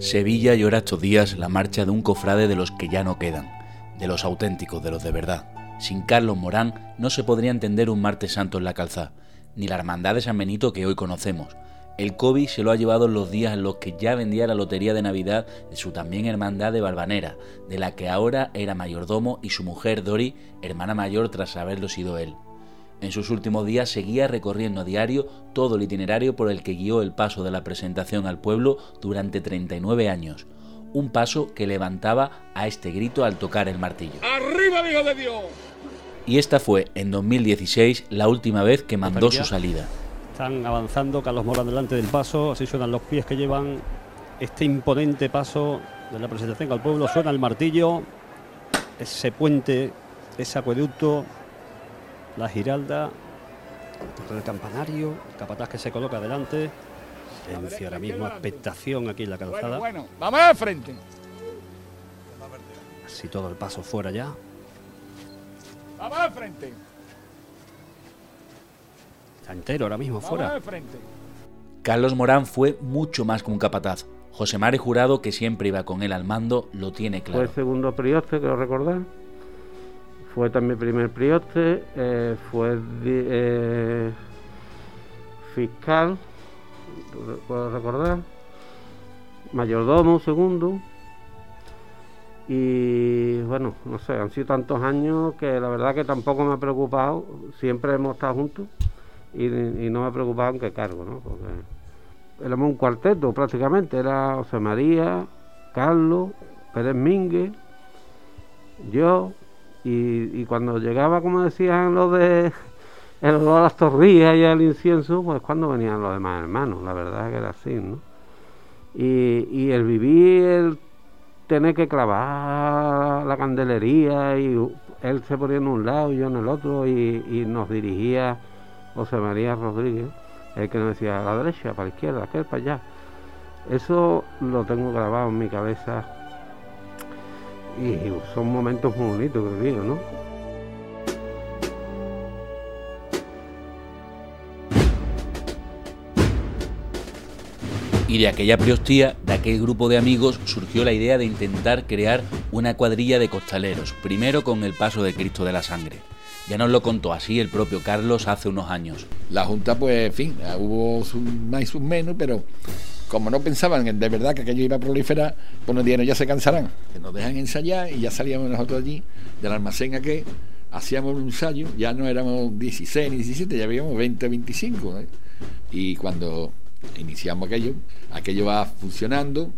Sevilla llora estos días la marcha de un cofrade de los que ya no quedan, de los auténticos, de los de verdad. Sin Carlos Morán no se podría entender un martes santo en la calzada, ni la hermandad de San Benito que hoy conocemos. El COVID se lo ha llevado en los días en los que ya vendía la lotería de Navidad de su también hermandad de Barbanera, de la que ahora era mayordomo y su mujer Dori, hermana mayor tras haberlo sido él. En sus últimos días seguía recorriendo a diario todo el itinerario por el que guió el paso de la presentación al pueblo durante 39 años. Un paso que levantaba a este grito al tocar el martillo. ¡Arriba, Hijo de Dios! Y esta fue, en 2016, la última vez que mandó su salida. Están avanzando, Carlos Mora delante del paso, así suenan los pies que llevan este imponente paso de la presentación al pueblo. Suena el martillo, ese puente, ese acueducto la Giralda, el campanario, el capataz que se coloca delante. Silencio ahora mismo, expectación aquí en la calzada. Bueno, bueno, vamos al frente. Así todo el paso fuera ya. Vamos al frente. Está entero ahora mismo Vamos fuera. al frente. Carlos Morán fue mucho más que un capataz. José Mare Jurado, que siempre iba con él al mando, lo tiene Fue claro. segundo prioste, creo recordar. Fue también primer prioste. eh, fue eh, fiscal, puedo recordar. Mayordomo, segundo. Y bueno, no sé, han sido tantos años que la verdad que tampoco me ha preocupado. Siempre hemos estado juntos y, y no me ha preocupado en qué cargo, ¿no? Porque éramos un cuarteto prácticamente. Era José María, Carlos, Pérez Mínguez, yo, y, cuando llegaba, como decían los de el olor a las torrillas y al incienso, pues cuando venían los demás hermanos, la verdad que era así, ¿no? Y, y el vivir, el tener que clavar la candelería y él se ponía en un lado y yo en el otro y, y nos dirigía José María Rodríguez, el que nos decía a la derecha, para la izquierda, aquel para allá. Eso lo tengo grabado en mi cabeza y son momentos muy bonitos que vivo, ¿no? Y de aquella priostía, de aquel grupo de amigos, surgió la idea de intentar crear una cuadrilla de costaleros, primero con el paso de Cristo de la Sangre. Ya nos lo contó así el propio Carlos hace unos años. La Junta, pues, en fin, hubo sus más y sus menos, pero como no pensaban en- de verdad que aquello iba a proliferar, pues nos dijeron, ya se cansarán, que nos dejan ensayar y ya salíamos nosotros allí del almacén a que hacíamos un ensayo, ya no éramos 16 ni 17, ya habíamos 20 o 25. ¿eh? Y cuando iniciamos aquello, aquello va funcionando,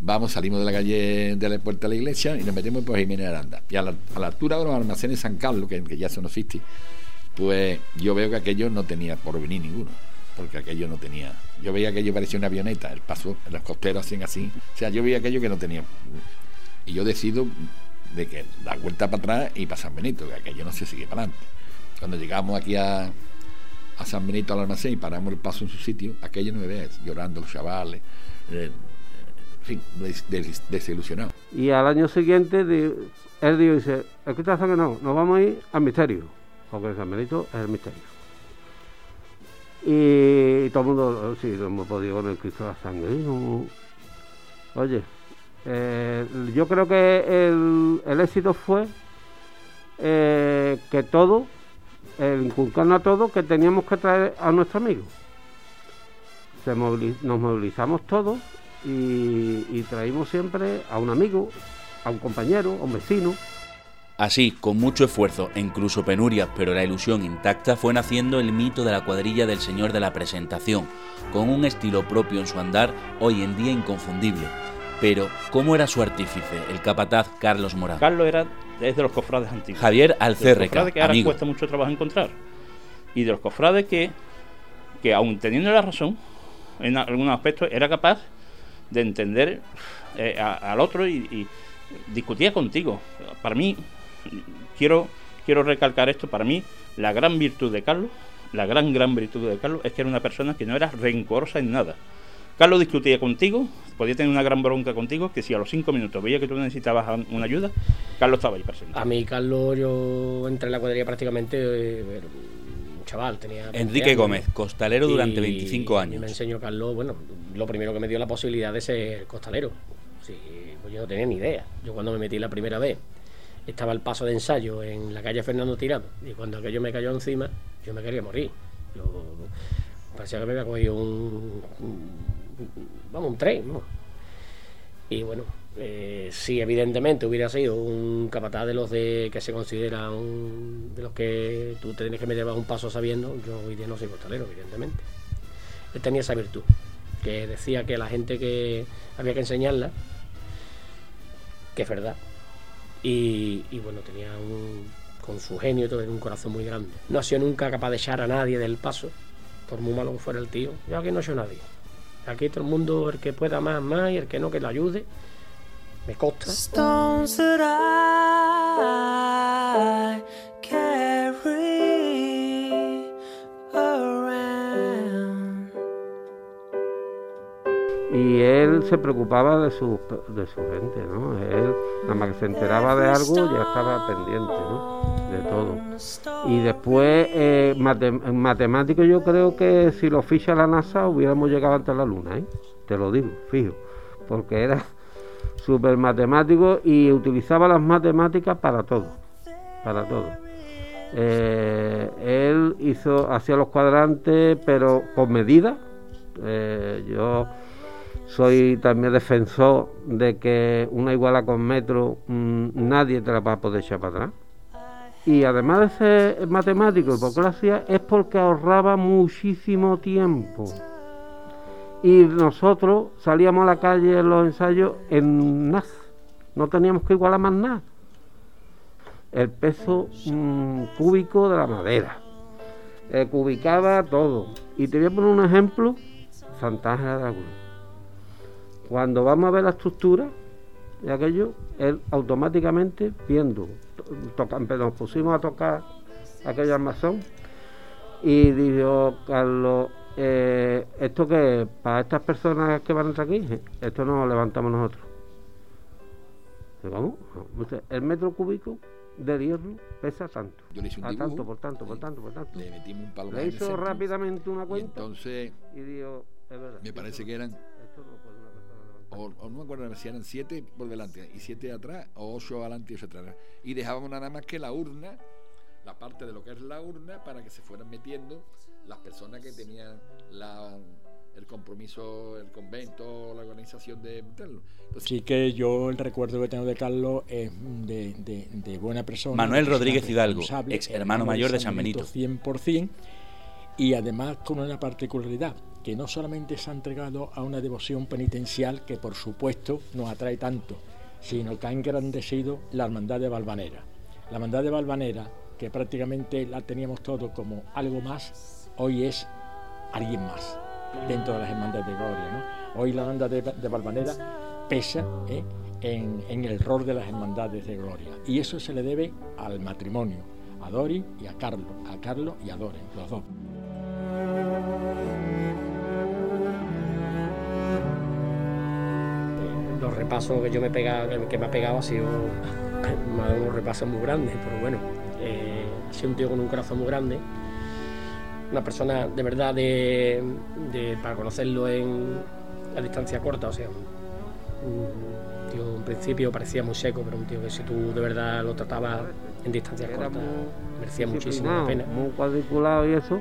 vamos, salimos de la calle de la puerta de la iglesia y nos metemos por Jiménez Aranda. Y a la, altura de los almacenes San Carlos, que, que ya son no existe, pues yo veo que aquello no tenía porvenir ninguno, porque aquello no tenía. Yo veía que aquello parecía una avioneta, el paso, los costeros hacían así. O sea, yo veía aquello que no tenía. Y yo decido de que dar vuelta para atrás y para San Benito, que aquello no se sigue para adelante. Cuando llegamos aquí a, a San Benito al almacén y paramos el paso en su sitio, aquello no me ves, llorando los chavales, eh, en fin, des- des- desilusionado. Y al año siguiente él dijo, dice, la Sangre no, nos vamos a ir al misterio, porque San Benito es el misterio. Y, todo el mundo, sí, no hemos podido con el Cristo de la Sangre. Oye, eh, yo creo que el, el éxito fue eh, que todo, el inculcarnos a todos que teníamos que traer a nuestro amigo. Se nos movilizamos todos y, y traímos siempre a un amigo, a un compañero, a un vecino. Así, con mucho esfuerzo e incluso penurias, pero la ilusión intacta, fue naciendo el mito de la cuadrilla del Señor de la Presentación, con un estilo propio en su andar, hoy en día inconfundible. Pero, ¿cómo era su artífice, el capataz Carlos Morán? Carlos era es de los cofrades antiguos. Javier de los Alcérreca, cofrades que ahora amigo. cuesta mucho trabajo encontrar. Y de los cofrades que, que aun teniendo la razón, en algunos aspectos, era capaz de entender eh, a- al otro y, y discutía contigo. Para mí, quiero, quiero recalcar esto, para mí, la gran virtud de Carlos, la gran, gran virtud de Carlos, es que era una persona que no era rencorosa en nada. Carlos discutía contigo, podía tener una gran bronca contigo, que si a los cinco minutos veía que tú necesitabas una ayuda, Carlos estaba ahí presente. A mí, Carlos, yo entré en la cuadrilla prácticamente eh, un chaval, tenía. 15 Enrique años, Gómez, costalero durante y- 25 Y años. me enseñó Carlos, bueno, lo primero que me dio la posibilidad de ser costalero. Sí, pues yo no tenía ni idea. Yo cuando me metí la primera vez estaba el paso de ensayo en la calle Fernando Tirado y cuando aquello me cayó encima yo me quería morir. Yo parecía que me había cogido un, vamos, un tren, ¿no? Y bueno, eh, si evidentemente hubiera sido un capataz de los de que se considera un, de los que tú tienes que meter bajo un paso sabiendo, yo hoy día no soy costalero, evidentemente. Él tenía esa virtud, que decía que la gente que había que enseñarla, que es verdad. Y, bueno, tenía un, con su genio y todo, un corazón muy grande. No ha sido nunca capaz de echar a nadie del paso, por muy malo que fuera el tío. Yo aquí no a nadie. Aquí todo el mundo, el que pueda más, más, y el que no, que lo ayude. Me consta. Se preocupaba de su, de su gente, ¿no? Él, nada más que se enteraba de algo, ya estaba pendiente, ¿no? De todo. Y después, eh, mate- en matemático, yo creo que si lo ficha la NASA hubiéramos llegado antes la Luna, ¿eh? Te lo digo, fijo. Porque era súper matemático y utilizaba las matemáticas para todo. Para todo. Eh, él hizo, hacía los cuadrantes, pero con medida. Eh, yo soy también defensor de que una iguala con metro mm, nadie te la va a poder echar para atrás. Y además de ser matemático hacía es porque ahorraba muchísimo tiempo. Y nosotros salíamos a la calle en los ensayos en nada. No teníamos que igualar más nada. El peso mm, cúbico de la madera. Eh, cubicaba todo. Y te voy a poner un ejemplo. Santa de Laguna. Cuando vamos a ver la estructura de aquello, él automáticamente viendo, toca- nos pusimos a tocar aquel armazón y dijo Carlos, eh, esto que para estas personas que van a entrar aquí, esto no lo levantamos nosotros. Dice, El metro cúbico de hierro pesa tanto. Yo le hice un A dibujo, tanto, por tanto, por tanto, por tanto. Le metimos un palo Le hizo rápidamente una Y cuenta entonces y dijo, es verdad. me parece que eran, o, o no me acuerdo si eran siete por delante y siete atrás, o ocho adelante y ocho atrás. Y dejábamos nada más que la urna, la parte de lo que es la urna, para que se fueran metiendo las personas que tenían la, el compromiso, el convento, la organización de meterlo. Entonces, Sí que yo el recuerdo que tengo de Carlos es de, de- de buena persona. Manuel Rodríguez Hidalgo, ex hermano mayor de San 100%, y además con una particularidad, que no solamente se ha entregado a una devoción penitencial que por supuesto nos atrae tanto, sino que ha engrandecido la hermandad de Valvanera. La hermandad de Valvanera, que prácticamente la teníamos todo como algo más, hoy es alguien más dentro de las hermandades de gloria. Hoy la hermandad de, de Valvanera pesa ¿eh? en, en el rol de las hermandades de gloria. Y eso se le debe al matrimonio, a Dori y a Carlos, a Carlos y a Dori, los dos. Los repasos que yo me he pegado, que, me ha pegado ha sido me ha dado unos repasos muy grandes, pero bueno, eh, ha sido un tío con un corazón muy grande, una persona de verdad de, de- para conocerlo en a distancia corta, o sea, un, tío en principio parecía muy seco, pero un tío que si tú de verdad lo tratabas en cortas muy merecía muchísimo la pena. Muy cuadriculado y eso,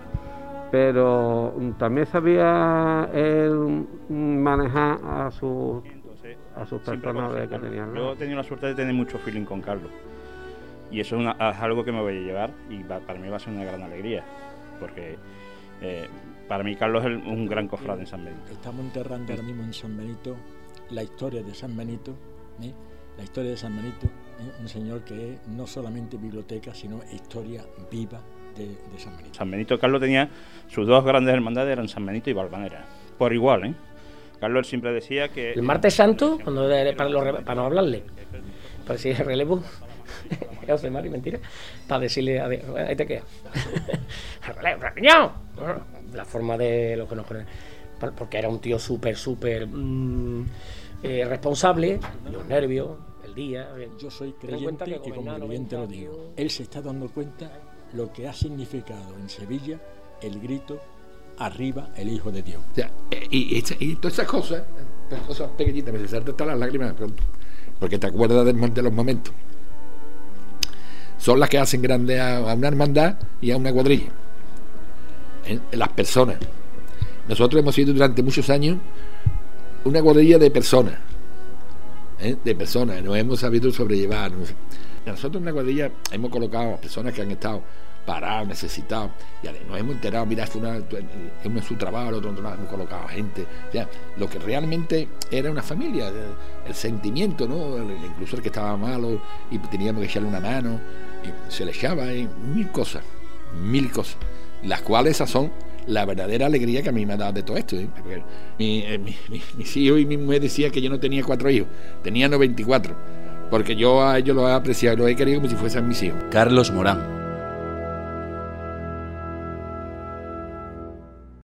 pero también sabía él manejar a sus a sus personas a que tenían. Yo he tenido la suerte de tener mucho feeling con Carlos. Y eso es, una- es algo que me voy a llevar y va- para mí va a ser una gran alegría. Porque eh, para mí Carlos es un gran cofrade en San Benito. Estamos enterrando ahora mismo en San Benito la historia de San Benito, ¿eh? la historia de San Benito, ¿eh? un señor que es no solamente biblioteca, sino historia viva de, de San Benito. San Benito Carlos tenía sus dos grandes hermandades eran San Benito y Valvanera. Por igual, ¿eh? Carlos siempre decía que... El martes santo, cuando de- para, los re- para no hablarle, para decir el relevo, José Mari, mentira, para decirle, ade- ahí te queda. El relevo. La forma de lo que nos ponen, porque era un tío súper, súper mm, eh, responsable, los nervios, el día. Yo soy creyente que y como creyente lo 90 digo. Él se está dando cuenta lo que ha significado en Sevilla el grito arriba el Hijo de Dios. O sea, y, todas esas cosas, pues, cosas pequeñitas, me saltan hasta las lágrimas porque te acuerdas de, los momentos. Son las que hacen grande a, una hermandad y a una cuadrilla. Las personas. Nosotros hemos sido durante muchos años una cuadrilla de personas. ¿eh? De personas, nos hemos sabido sobrellevar. Nosotros en una cuadrilla hemos colocado a personas que han estado parados, necesitados, y nos hemos enterado, mira, esto una, uno es su trabajo, el otro no, hemos colocado gente. Lo que realmente era una familia, el, el sentimiento, ¿no? Incluso el que estaba malo y teníamos que echarle una mano, y se le echaba, y mil cosas, mil cosas, las cuales esas son la verdadera alegría que a mí me ha dado de todo esto. ¿eh? Mi- eh, mi- mi- mis hijos y mi mujer decían que yo no tenía cuatro hijos, tenía 94, porque yo a ellos los he apreciado, los he querido como si fuesen mis hijos. Carlos Morán,